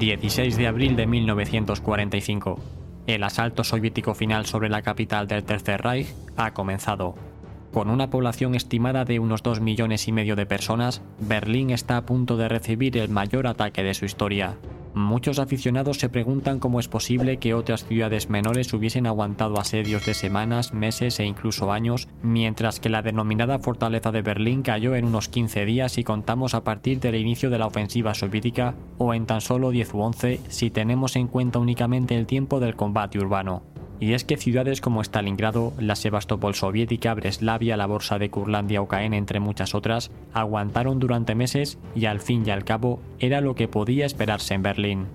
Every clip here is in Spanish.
16 de abril de 1945. El asalto soviético final sobre la capital del Tercer Reich ha comenzado. Con una población estimada de unos 2 millones y medio de personas, Berlín está a punto de recibir el mayor ataque de su historia. Muchos aficionados se preguntan cómo es posible que otras ciudades menores hubiesen aguantado asedios de semanas, meses e incluso años, mientras que la denominada fortaleza de Berlín cayó en unos 15 días si contamos a partir del inicio de la ofensiva soviética, o en tan solo 10 u 11 si tenemos en cuenta únicamente el tiempo del combate urbano. Y es que ciudades como Stalingrado, la Sebastopol soviética, Breslavia, la Borsa de Curlandia o Caen, entre muchas otras, aguantaron durante meses y al fin y al cabo era lo que podía esperarse en Berlín.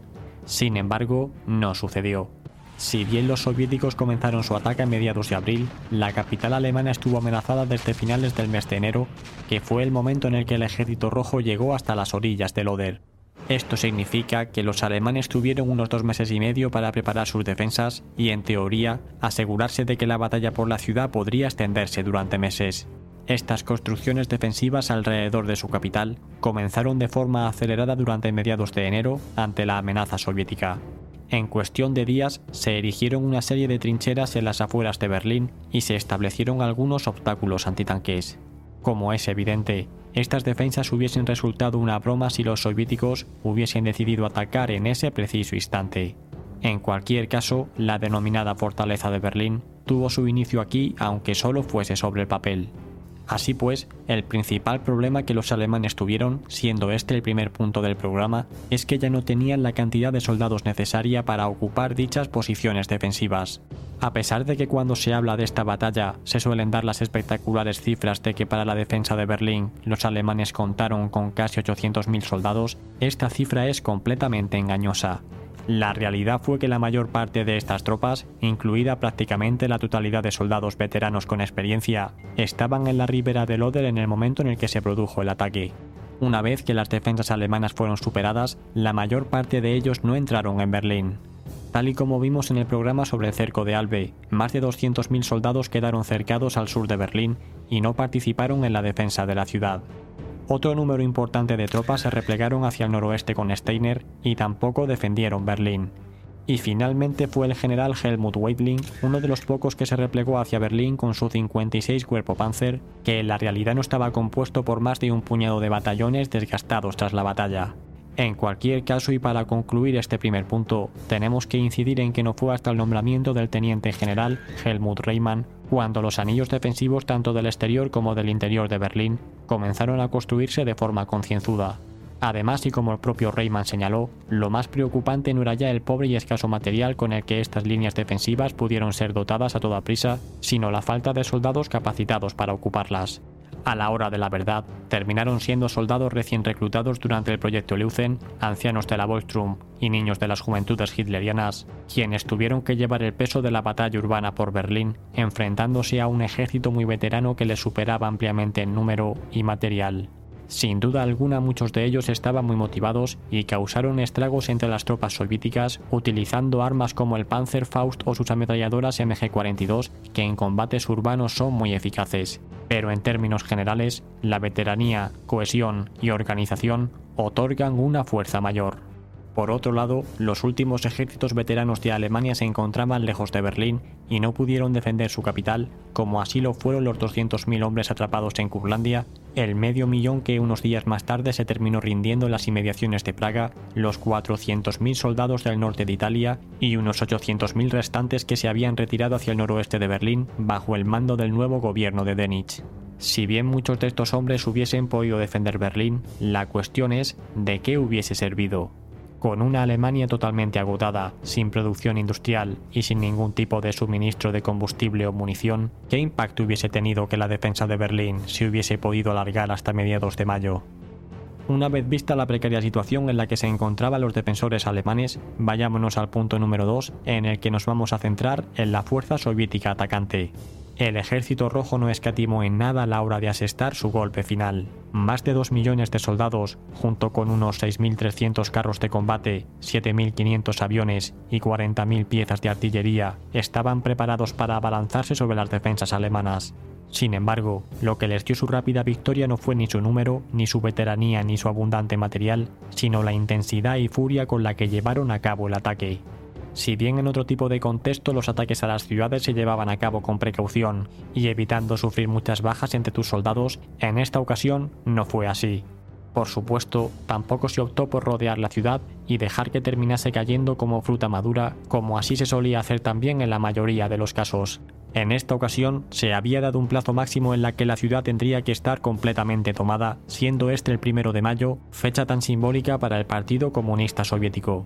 Sin embargo, no sucedió. Si bien los soviéticos comenzaron su ataque a mediados de abril, la capital alemana estuvo amenazada desde finales del mes de enero, que fue el momento en el que el ejército rojo llegó hasta las orillas del Oder. Esto significa que los alemanes tuvieron unos dos meses y medio para preparar sus defensas y, en teoría, asegurarse de que la batalla por la ciudad podría extenderse durante meses. Estas construcciones defensivas alrededor de su capital comenzaron de forma acelerada durante mediados de enero ante la amenaza soviética. En cuestión de días se erigieron una serie de trincheras en las afueras de Berlín y se establecieron algunos obstáculos antitanques. Como es evidente, estas defensas hubiesen resultado una broma si los soviéticos hubiesen decidido atacar en ese preciso instante. En cualquier caso, la denominada Fortaleza de Berlín tuvo su inicio aquí aunque solo fuese sobre el papel. Así pues, el principal problema que los alemanes tuvieron, siendo este el primer punto del programa, es que ya no tenían la cantidad de soldados necesaria para ocupar dichas posiciones defensivas. A pesar de que cuando se habla de esta batalla se suelen dar las espectaculares cifras de que para la defensa de Berlín los alemanes contaron con casi 800.000 soldados, esta cifra es completamente engañosa. La realidad fue que la mayor parte de estas tropas, incluida prácticamente la totalidad de soldados veteranos con experiencia, estaban en la ribera del Oder en el momento en el que se produjo el ataque. Una vez que las defensas alemanas fueron superadas, la mayor parte de ellos no entraron en Berlín. Tal y como vimos en el programa sobre el cerco de Albe, más de 200.000 soldados quedaron cercados al sur de Berlín y no participaron en la defensa de la ciudad. Otro número importante de tropas se replegaron hacia el noroeste con Steiner y tampoco defendieron Berlín. Y finalmente fue el general Helmut Weidling, uno de los pocos que se replegó hacia Berlín con su 56 cuerpo Panzer, que en la realidad no estaba compuesto por más de un puñado de batallones desgastados tras la batalla. En cualquier caso y para concluir este primer punto, tenemos que incidir en que no fue hasta el nombramiento del teniente general Helmut Reimann cuando los anillos defensivos tanto del exterior como del interior de Berlín comenzaron a construirse de forma concienzuda. Además, y como el propio Reimann señaló, lo más preocupante no era ya el pobre y escaso material con el que estas líneas defensivas pudieron ser dotadas a toda prisa, sino la falta de soldados capacitados para ocuparlas a la hora de la verdad, terminaron siendo soldados recién reclutados durante el proyecto Leuzen, ancianos de la Volstrum y niños de las juventudes hitlerianas, quienes tuvieron que llevar el peso de la batalla urbana por Berlín, enfrentándose a un ejército muy veterano que les superaba ampliamente en número y material. Sin duda alguna muchos de ellos estaban muy motivados y causaron estragos entre las tropas soviéticas utilizando armas como el Panzerfaust o sus ametralladoras MG-42 que en combates urbanos son muy eficaces. Pero en términos generales, la veteranía, cohesión y organización otorgan una fuerza mayor. Por otro lado, los últimos ejércitos veteranos de Alemania se encontraban lejos de Berlín y no pudieron defender su capital, como así lo fueron los 200.000 hombres atrapados en Curlandia, el medio millón que unos días más tarde se terminó rindiendo en las inmediaciones de Praga, los 400.000 soldados del norte de Italia y unos 800.000 restantes que se habían retirado hacia el noroeste de Berlín bajo el mando del nuevo gobierno de Denich. Si bien muchos de estos hombres hubiesen podido defender Berlín, la cuestión es de qué hubiese servido. Con una Alemania totalmente agotada, sin producción industrial y sin ningún tipo de suministro de combustible o munición, ¿qué impacto hubiese tenido que la defensa de Berlín se hubiese podido alargar hasta mediados de mayo? Una vez vista la precaria situación en la que se encontraban los defensores alemanes, vayámonos al punto número 2 en el que nos vamos a centrar en la fuerza soviética atacante. El ejército rojo no escatimó en nada a la hora de asestar su golpe final. Más de 2 millones de soldados, junto con unos 6.300 carros de combate, 7.500 aviones y 40.000 piezas de artillería, estaban preparados para abalanzarse sobre las defensas alemanas. Sin embargo, lo que les dio su rápida victoria no fue ni su número, ni su veteranía, ni su abundante material, sino la intensidad y furia con la que llevaron a cabo el ataque. Si bien en otro tipo de contexto los ataques a las ciudades se llevaban a cabo con precaución y evitando sufrir muchas bajas entre tus soldados, en esta ocasión no fue así. Por supuesto, tampoco se optó por rodear la ciudad y dejar que terminase cayendo como fruta madura, como así se solía hacer también en la mayoría de los casos. En esta ocasión se había dado un plazo máximo en la que la ciudad tendría que estar completamente tomada, siendo este el primero de mayo, fecha tan simbólica para el Partido Comunista Soviético.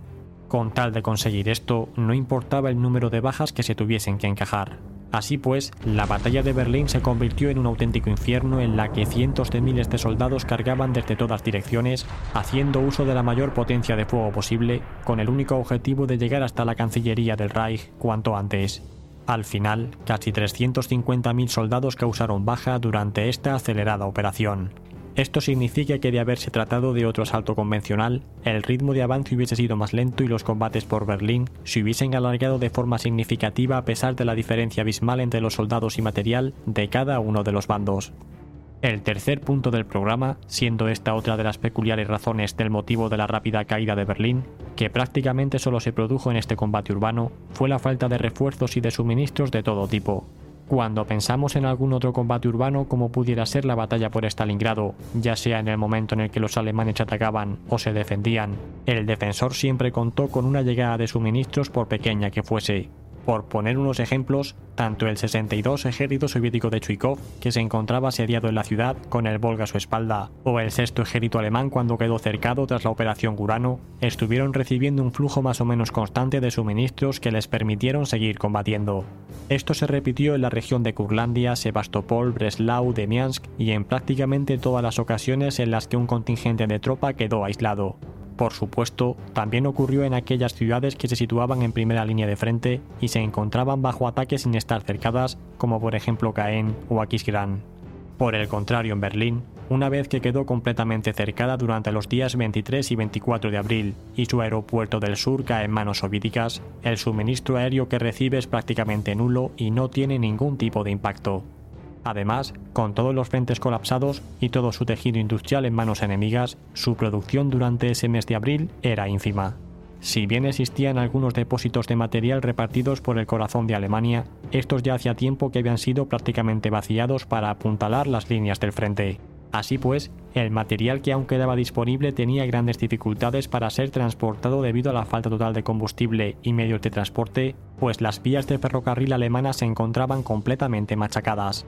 Con tal de conseguir esto, no importaba el número de bajas que se tuviesen que encajar. Así pues, la batalla de Berlín se convirtió en un auténtico infierno en la que cientos de miles de soldados cargaban desde todas direcciones, haciendo uso de la mayor potencia de fuego posible, con el único objetivo de llegar hasta la Cancillería del Reich cuanto antes. Al final, casi 350.000 soldados causaron baja durante esta acelerada operación. Esto significa que de haberse tratado de otro asalto convencional, el ritmo de avance hubiese sido más lento y los combates por Berlín se hubiesen alargado de forma significativa a pesar de la diferencia abismal entre los soldados y material de cada uno de los bandos. El tercer punto del programa, siendo esta otra de las peculiares razones del motivo de la rápida caída de Berlín, que prácticamente solo se produjo en este combate urbano, fue la falta de refuerzos y de suministros de todo tipo, cuando pensamos en algún otro combate urbano como pudiera ser la batalla por Stalingrado, ya sea en el momento en el que los alemanes atacaban o se defendían, el defensor siempre contó con una llegada de suministros por pequeña que fuese, por poner unos ejemplos, tanto el 62 ejército soviético de Chuikov, que se encontraba asediado en la ciudad con el Volga a su espalda, o el sexto ejército alemán cuando quedó cercado tras la operación Gurano, estuvieron recibiendo un flujo más o menos constante de suministros que les permitieron seguir combatiendo. Esto se repitió en la región de Kurlandia, Sebastopol, Breslau, Demiansk y en prácticamente todas las ocasiones en las que un contingente de tropa quedó aislado. Por supuesto, también ocurrió en aquellas ciudades que se situaban en primera línea de frente y se encontraban bajo ataque sin estar cercadas, como por ejemplo Caen o Aquisgrán. Por el contrario, en Berlín, una vez que quedó completamente cercada durante los días 23 y 24 de abril y su aeropuerto del sur cae en manos soviéticas, el suministro aéreo que recibe es prácticamente nulo y no tiene ningún tipo de impacto. Además, con todos los frentes colapsados y todo su tejido industrial en manos enemigas, su producción durante ese mes de abril era ínfima. Si bien existían algunos depósitos de material repartidos por el corazón de Alemania, estos ya hacía tiempo que habían sido prácticamente vaciados para apuntalar las líneas del frente. Así pues, el material que aún quedaba disponible tenía grandes dificultades para ser transportado debido a la falta total de combustible y medios de transporte, pues las vías de ferrocarril alemanas se encontraban completamente machacadas.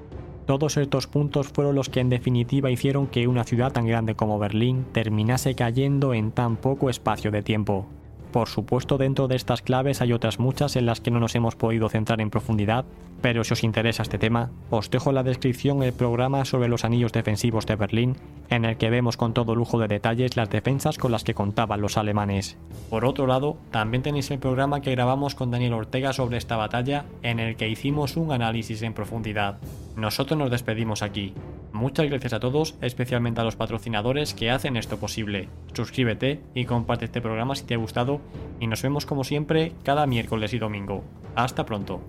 Todos estos puntos fueron los que en definitiva hicieron que una ciudad tan grande como Berlín terminase cayendo en tan poco espacio de tiempo. Por supuesto, dentro de estas claves hay otras muchas en las que no nos hemos podido centrar en profundidad, pero si os interesa este tema, os dejo en la descripción el programa sobre los anillos defensivos de Berlín, en el que vemos con todo lujo de detalles las defensas con las que contaban los alemanes. Por otro lado, también tenéis el programa que grabamos con Daniel Ortega sobre esta batalla, en el que hicimos un análisis en profundidad. Nosotros nos despedimos aquí. Muchas gracias a todos, especialmente a los patrocinadores que hacen esto posible. Suscríbete y comparte este programa si te ha gustado y nos vemos como siempre cada miércoles y domingo. Hasta pronto.